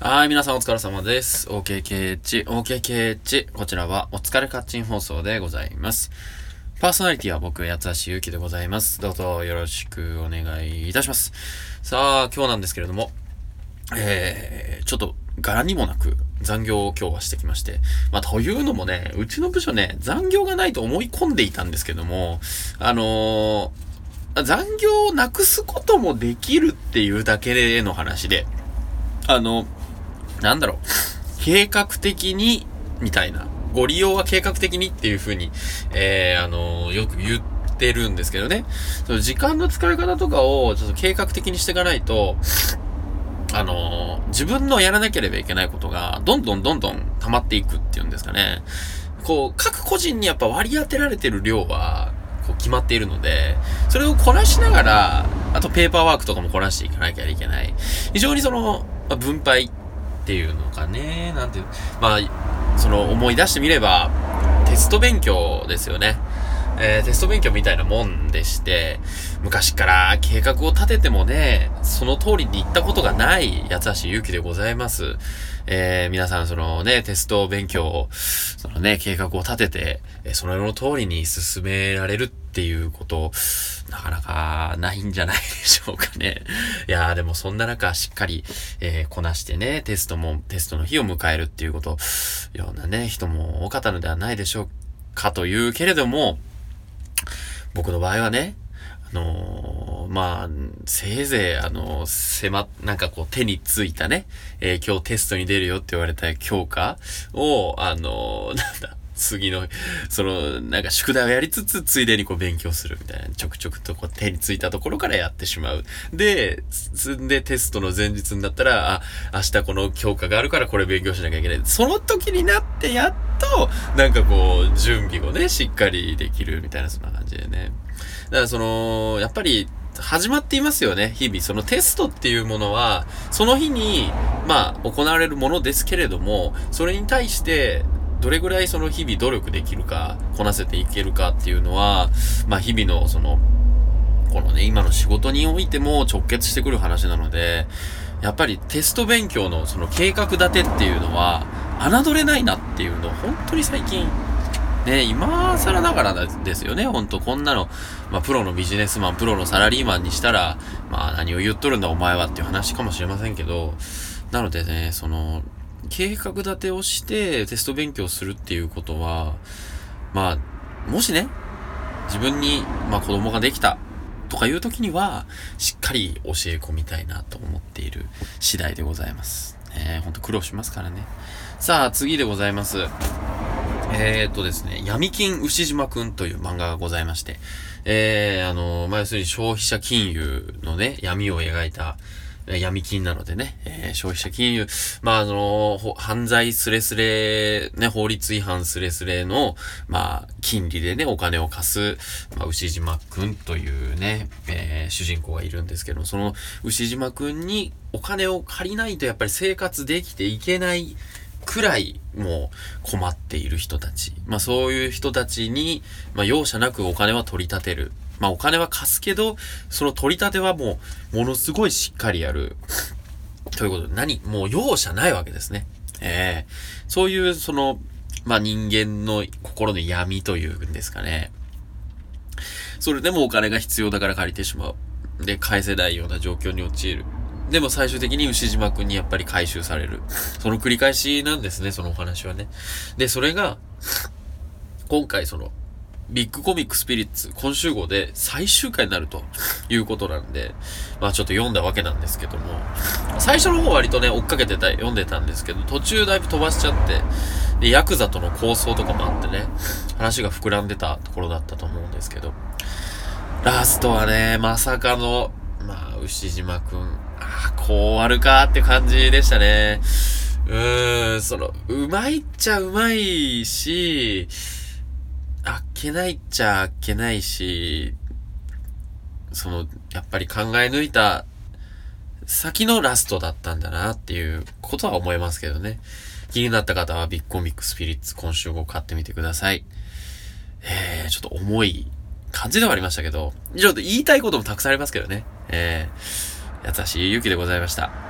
はい、皆さんお疲れ様です。OKKH、OKKH。こちらはお疲れカッチン放送でございます。パーソナリティは僕、八橋ゆうきでございます。どうぞよろしくお願いいたします。さあ、今日なんですけれども、えー、ちょっと柄にもなく残業を今日はしてきまして。まあ、というのもね、うちの部署ね、残業がないと思い込んでいたんですけども、あのー、残業をなくすこともできるっていうだけでの話で、あの、なんだろう、計画的に、みたいな。ご利用は計画的にっていう風に、えー、あのー、よく言ってるんですけどね。その時間の使い方とかをちょっと計画的にしていかないと、あのー、自分のやらなければいけないことが、どんどんどんどん溜まっていくっていうんですかね。こう、各個人にやっぱ割り当てられてる量は、こう決まっているので、それをこなしながら、あとペーパーワークとかもこなしていかなきゃいけない。非常にその、分配っていうのかね、なんていう、まあ、その思い出してみれば、テスト勉強ですよね。えー、テスト勉強みたいなもんでして、昔から計画を立ててもね、その通りに行ったことがない八橋ゆうきでございます。えー、皆さんそのね、テスト勉強、そのね、計画を立てて、えー、その通りに進められるっていうこと、なかなかないんじゃないでしょうかね。いやーでもそんな中しっかり、えー、こなしてね、テストも、テストの日を迎えるっていうこと、ようなね、人も多かったのではないでしょうかというけれども、僕の場合はね、あのー、まあ、せいぜい、あのー、狭、なんかこう手についたね、えー、今日テストに出るよって言われた教科を、あのなんだ、次の、その、なんか宿題をやりつつ、ついでにこう勉強するみたいな、ちょくちょくとこう手についたところからやってしまう。で、積んでテストの前日になったら、あ、明日この教科があるからこれ勉強しなきゃいけない。その時になってやっと、なんかこう、準備をね、しっかりできるみたいな、そんな感じでね。だからその、やっぱり、始まっていますよね、日々。そのテストっていうものは、その日に、まあ、行われるものですけれども、それに対して、どれぐらいその日々努力できるか、こなせていけるかっていうのは、まあ日々のその、このね、今の仕事においても直結してくる話なので、やっぱりテスト勉強のその計画立てっていうのは、侮れないなっていうのを本当に最近、ね、今更ながらですよね、ほんとこんなの、まあプロのビジネスマン、プロのサラリーマンにしたら、まあ何を言っとるんだお前はっていう話かもしれませんけど、なのでね、その、計画立てをしてテスト勉強するっていうことは、まあ、もしね、自分に、まあ子供ができたとかいう時には、しっかり教え込みたいなと思っている次第でございます。えー、ほんと苦労しますからね。さあ、次でございます。えー、っとですね、闇金牛島くんという漫画がございまして、えー、あの、まあ、要するに消費者金融のね、闇を描いた、闇金なのでね、えー、消費者金融、まあ、あの犯罪スレスレ、ね、法律違反スレスレの、まあ、金利でね、お金を貸す、まあ、牛島くんというね、えー、主人公がいるんですけども、その牛島くんにお金を借りないとやっぱり生活できていけないくらいもう困っている人たち。まあそういう人たちに、まあ容赦なくお金は取り立てる。まあお金は貸すけど、その取り立てはもう、ものすごいしっかりやる。ということで、何？もう容赦ないわけですね。ええー、そういう、その、まあ人間の心の闇というんですかね。それでもお金が必要だから借りてしまう。で、返せないような状況に陥る。でも最終的に牛島くんにやっぱり回収される。その繰り返しなんですね、そのお話はね。で、それが、今回その、ビッグコミックスピリッツ今週号で最終回になるということなんで、まあちょっと読んだわけなんですけども、最初の方割とね、追っかけてた、読んでたんですけど、途中だいぶ飛ばしちゃって、で、ヤクザとの構想とかもあってね、話が膨らんでたところだったと思うんですけど、ラストはね、まさかの、まあ、牛島くん、ああ、こう終わるかって感じでしたね。うーん、その、うまいっちゃうまいし、あっけないっちゃあっけないし、その、やっぱり考え抜いた先のラストだったんだなっていうことは思いますけどね。気になった方はビッグコミックスピリッツ今週号買ってみてください。えー、ちょっと重い感じではありましたけど、ちょっと言いたいこともたくさんありますけどね。えー、優しいゆきでございました。